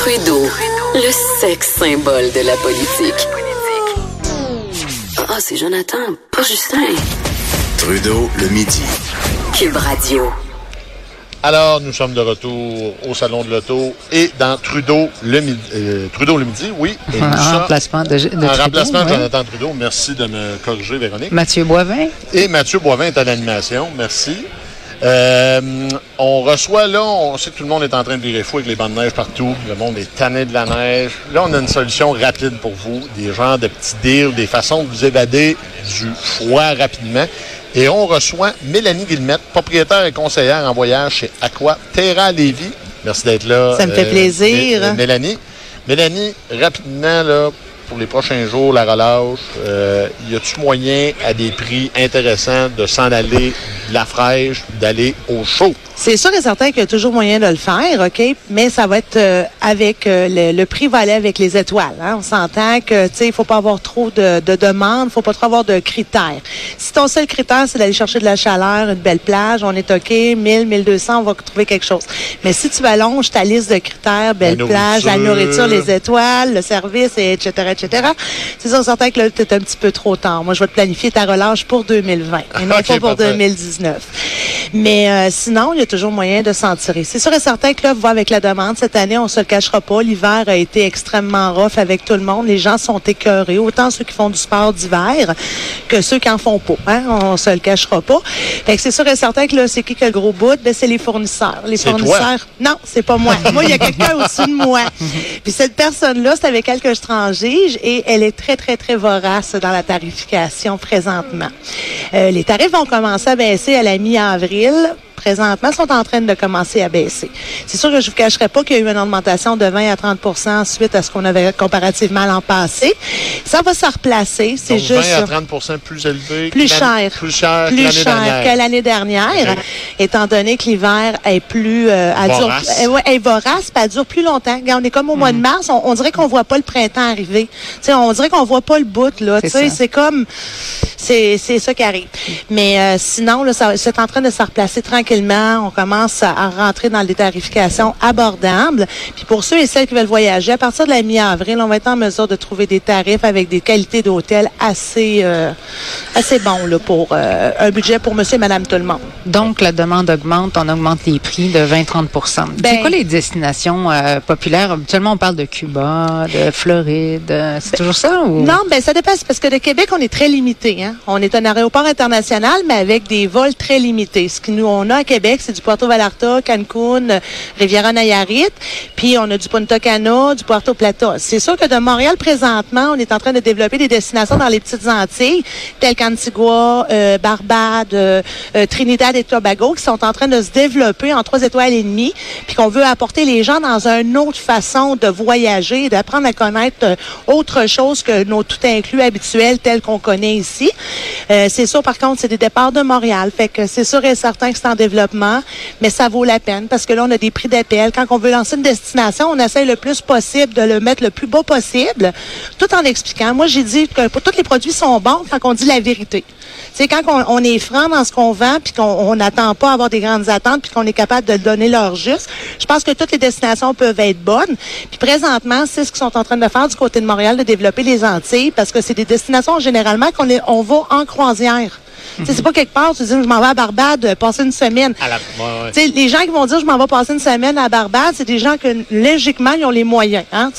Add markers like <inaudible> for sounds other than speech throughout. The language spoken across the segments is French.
Trudeau, le sexe symbole de la politique. Ah, c'est Jonathan, pas Justin. Trudeau, le midi. Cube Radio. Alors, nous sommes de retour au Salon de l'Auto et dans Trudeau le midi. euh, Trudeau le midi, oui. Et nous Un sommes- remplacement de, de en Trudeau, remplacement de ouais. Jonathan Trudeau. Merci de me corriger, Véronique. Mathieu Boivin. Et Mathieu Boivin est à l'animation. Merci. Euh, on reçoit là, on sait que tout le monde est en train de virer fou avec les bandes de neige partout. Le monde est tanné de la neige. Là, on a une solution rapide pour vous. Des genres de petits deals, des façons de vous évader du froid rapidement. Et on reçoit Mélanie Guillemette, propriétaire et conseillère en voyage chez Aqua Terra Lévis. Merci d'être là. Ça me fait plaisir. Euh, Mélanie. Mélanie, rapidement, là, pour les prochains jours, la relâche, euh, y a-tu moyen à des prix intéressants de s'en aller de la fraîche, d'aller au chaud? C'est sûr et certain qu'il y a toujours moyen de le faire, OK? Mais ça va être euh, avec euh, le, le prix va aller avec les étoiles. Hein? On s'entend que tu sais, il faut pas avoir trop de, de demandes, il faut pas trop avoir de critères. Si ton seul critère, c'est d'aller chercher de la chaleur, une belle plage, on est OK, 1000, 1200, on va trouver quelque chose. Mais si tu allonges ta liste de critères, belle La plage, la nourriture. les étoiles, le service, et etc., etc., c'est sûr et certain que là, tu es un petit peu trop tard. Moi, je vais te planifier ta relâche pour 2020 et non <laughs> pas pour parfait. 2019. Mais euh, sinon, il y a toujours moyen de s'en tirer. C'est sûr et certain que là, va avec la demande. Cette année, on se le cachera pas. L'hiver a été extrêmement rough avec tout le monde. Les gens sont écœurés, autant ceux qui font du sport d'hiver que ceux qui en font pas. Hein? On se le cachera pas. Fait que c'est sûr et certain que là, c'est qui qui a le gros bout? Ben, c'est les fournisseurs. Les toi. fournisseurs. Non, c'est pas moi. moi, il y a quelqu'un <laughs> au-dessus de moi. Puis cette personne-là, c'est avec elle que je transige et elle est très, très, très vorace dans la tarification présentement. Euh, les tarifs vont commencer à baisser à la mi-avril. Présentement, sont en train de commencer à baisser. C'est sûr que je vous cacherai pas qu'il y a eu une augmentation de 20 à 30% suite à ce qu'on avait comparativement l'an passé. Ça va se replacer. C'est juste 20 à 30 plus élevé. plus cher. Plus cher que plus l'année cher dernière. que l'année dernière, étant donné que l'hiver est plus euh, elle dure, Vorace. elle- ouais, elle est vorace, puis elle dure plus longtemps. Regarde, on est comme au mois de mars, on, on dirait qu'on voit pas le printemps arriver. Tu sais, on dirait qu'on voit pas le bout là. C'est Tu sais, ça. c'est comme c'est c'est ça qui arrive. Mais euh, sinon là, ça- c'est en train de se replacer tranquillement. On commence à, à rentrer dans des tarifications abordables. Puis pour ceux et celles qui veulent voyager, à partir de la mi-avril, on va être en mesure de trouver des tarifs avec des qualités d'hôtel assez euh, assez bons là pour euh, un budget pour Monsieur et Madame tout le monde. Donc, la demande augmente, on augmente les prix de 20-30% C'est Ben- quoi les destinations euh, populaires? Habituellement, on parle de Cuba, de Floride. euh, C'est toujours ça? Ou... Non, ben ça dépend. C'est parce que de Québec, on est très limité. Hein? On est un aéroport international, mais avec des vols très limités. Ce que nous, on a Québec, c'est du Puerto Vallarta, Cancun, Riviera Nayarit, puis on a du Punta Cana, du Puerto Plata. C'est sûr que de Montréal, présentement, on est en train de développer des destinations dans les petites Antilles, telles qu'Antigua, euh, Barbade, euh, euh, Trinidad et Tobago, qui sont en train de se développer en trois étoiles et demie, puis qu'on veut apporter les gens dans une autre façon de voyager, d'apprendre à connaître autre chose que nos tout inclus habituels tels qu'on connaît ici. C'est sûr, par contre, c'est des départs de Montréal. Fait que c'est sûr et certain que c'est en mais ça vaut la peine parce que là, on a des prix d'appel. Quand on veut lancer une destination, on essaie le plus possible de le mettre le plus beau possible, tout en expliquant. Moi, j'ai dit que pour tous les produits sont bons quand on dit la vérité. C'est quand on, est franc dans ce qu'on vend, puis qu'on on n'attend pas à avoir des grandes attentes, puis qu'on est capable de donner leur juste. Je pense que toutes les destinations peuvent être bonnes. Puis présentement, c'est ce qu'ils sont en train de faire du côté de Montréal, de développer les Antilles, parce que c'est des destinations généralement qu'on on va en croisière. C'est pas quelque part, tu dis, je m'en vais à Barbade, euh, passer une semaine. À la- ouais, ouais. Tu sais, les gens qui vont dire je m'en vais passer une semaine à Barbade, c'est des gens que logiquement ils ont les moyens. Hein?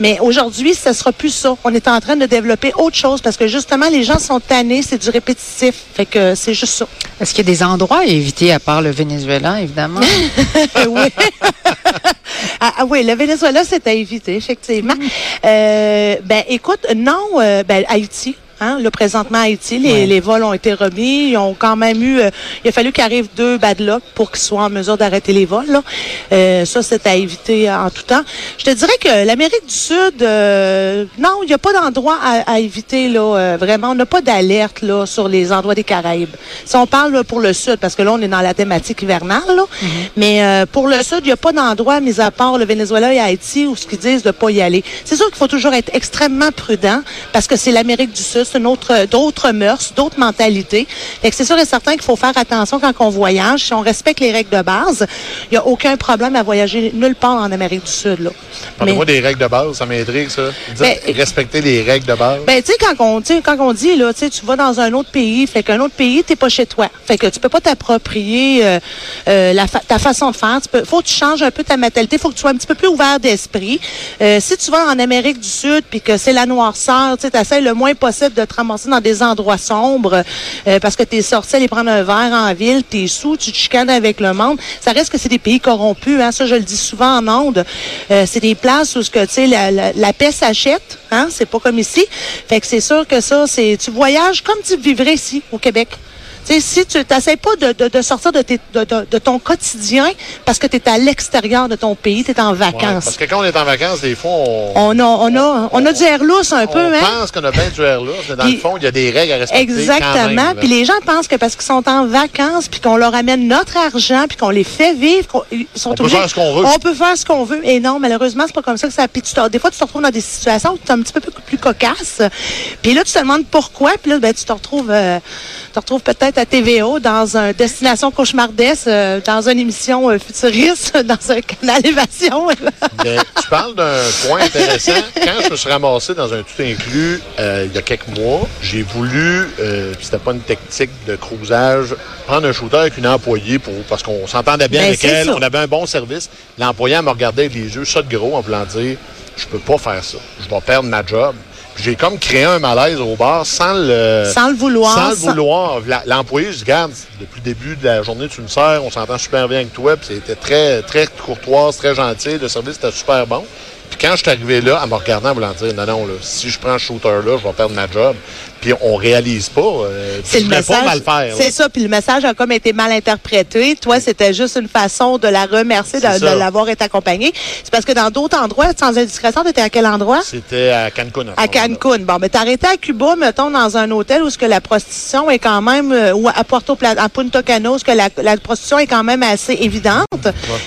Mais aujourd'hui, ce sera plus ça. On est en train de développer autre chose parce que justement les gens sont tannés, c'est du répétitif. Fait que c'est juste ça. Est-ce qu'il y a des endroits à éviter à part le Venezuela, évidemment? <laughs> oui. <laughs> ah, ah oui, le Venezuela, c'est à éviter, effectivement. Euh, ben, écoute, non, euh, ben, Haïti. Hein? Là, présentement, à Haïti, les, Ouais. les vols ont été remis. Ils ont quand même eu... euh, il a fallu qu'arrive deux bad luck pour qu'ils soient en mesure d'arrêter les vols. Là. Euh, ça, c'est à éviter en tout temps. Je te dirais que l'Amérique du Sud, euh, non, il n'y a pas d'endroit à, à éviter. Là, euh, vraiment, on n'a pas d'alerte là sur les endroits des Caraïbes. Si on parle là, pour le Sud, parce que là, on est dans la thématique hivernale, là, mais euh, pour le Sud, il n'y a pas d'endroit, mis à part le Venezuela et Haïti, où ce qu'ils disent de pas y aller. C'est sûr qu'il faut toujours être extrêmement prudent, parce que c'est l'Amérique du Sud, une autre, d'autres mœurs, d'autres mentalités. Fait que c'est sûr et certain qu'il faut faire attention quand on voyage. Si on respecte les règles de base, il n'y a aucun problème à voyager nulle part en Amérique du Sud. Là. Parlez-moi des règles de base, ça m'intrigue, ça. Ben, respecter les règles de base. Ben, tu sais, quand on, quand on dit, là, tu vas dans un autre pays, fait qu'un autre pays, t'es pas chez toi. Fait que tu peux pas t'approprier euh, euh, la fa- ta façon de faire. Tu peux, faut que tu changes un peu ta mentalité. Faut que tu sois un petit peu plus ouvert d'esprit. Euh, si tu vas en Amérique du Sud, puis que c'est la noirceur, tu sais, t'essaies le moins possible de te ramasser dans des endroits sombres, euh, parce que t'es sorti aller prendre un verre en ville, t'es sous, tu te chicanes avec le monde. Ça reste que c'est des pays corrompus, hein. Ça, je le dis souvent en ondes. Euh, c'est des places où que, tu sais, la, la, la paix s'achète, hein. C'est pas comme ici. Fait que c'est sûr que ça, c'est, tu voyages comme tu vivrais ici, au Québec. Tu sais, si tu n'essaies pas de, de, de sortir de, tes, de, ton quotidien parce que tu es à l'extérieur de ton pays, tu es en Ouais, vacances. parce que quand on est en vacances, des fois, on, on, a, on, a, on a du air lousse un on peu, hein? pense qu'on a bien du air là, mais dans Puis- le fond, il y a des règles à respecter. quand Exactement. même. Puis les gens pensent que parce qu'ils sont en vacances, puis qu'on leur amène notre argent, puis qu'on les fait vivre, qu'on- ils sont On peut faire ce qu'on veut. On peut faire ce qu'on veut. Et non, malheureusement, c'est pas comme ça que ça. Puis tu te- des fois, tu te retrouves dans des situations où tu es un petit peu plus, plus cocasse. Puis là, tu te demandes pourquoi. Puis là, ben, tu te retrouves, euh, tu te retrouves peut-être à TVO dans un destination cauchemardesque, euh, dans une émission euh, futuriste, <laughs> dans un canal évasion. Mais <laughs> tu parles d'un point intéressant. Quand je me suis ramassé dans un tout inclus euh, il y a quelques mois, j'ai voulu, puis c'était pas une technique de cruisage, prendre un shooter avec une employée pour parce qu'on s'entendait bien Ben, avec elle, ça. on avait un bon service. L'employé me regardait avec les yeux ça de gros en voulant dire je peux pas faire ça, je vais perdre ma job. J'ai comme créé un malaise au bar sans le Sans le vouloir, Sans le vouloir. L'employé, je dis, regarde, depuis le début de la journée, tu me sers, on s'entend super bien avec toi, puis c'était très, très courtoise, très gentil, le service était super bon. Puis quand je suis arrivé là, en me regardant, en voulant dire, non, non, là, si je prends ce shooter-là, je vais perdre ma job. Puis on réalise pas. Euh, C'est le message. pas mal faire. C'est ça, puis le message a comme été mal interprété. Toi, c'était juste une façon de la remercier de, l'avoir été accompagnée. C'est parce que dans d'autres endroits, sans indiscrétion, tu étais à quel endroit? C'était à Cancun. À Cancun. Bon, mais t'as arrêté à Cuba, mettons, dans un hôtel où ce que la prostitution est quand même, euh, ou à Puerto Plata, à Punta Cana, où ce que la, la prostitution est quand même assez évidente.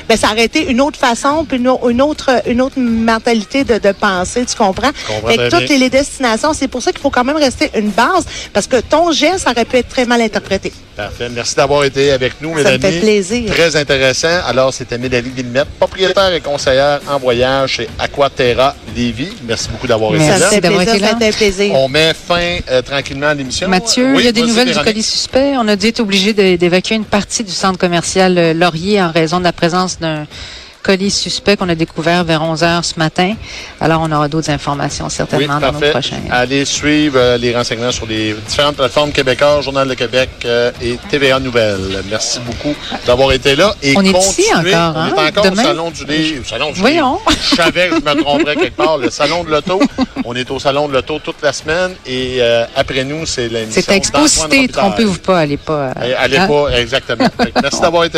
Ben, ça aurait été une autre façon, puis une, une autre, une autre mentalité de, de penser, tu comprends? comprends Fait que très toutes les, les destinations, c'est pour ça qu'il faut quand même rester une base, parce que ton geste aurait pu être très mal interprété. Parfait. Merci d'avoir été avec nous, Ça me Mélanie. fait plaisir. Très intéressant. Alors, c'était Mélanie Villemette, propriétaire et conseillère en voyage chez Aquaterra Lévis. Merci beaucoup d'avoir été Merci là. Ça me fait d'avoir plaisir, été là. ça me fait plaisir. On met fin euh, tranquillement à l'émission. Mathieu, Oui, il y a des nouvelles du colis suspect. On a dû être obligé d'évacuer une partie du centre commercial euh, Laurier en raison de la présence d'un colis suspect qu'on a découvert vers 11 heures ce matin. Alors, on aura d'autres informations Oui, certainement dans nos prochains. Allez suivre euh, les renseignements sur les différentes plateformes québécoises, Journal de Québec euh, et TVA Nouvelles. Merci beaucoup d'avoir été là. Et On est ici continuez. encore, On hein? est encore Demain? au Salon du Livre. Salon du Voyons. Livre. Je savais que je me tromperais <laughs> quelque part. Le Salon de l'Auto. On est au Salon de l'Auto toute la semaine. Et euh, après nous, c'est l'émission C'est Exposité, trompez-vous pas, allez pas. Allez hein? pas, exactement. Merci <laughs> d'avoir été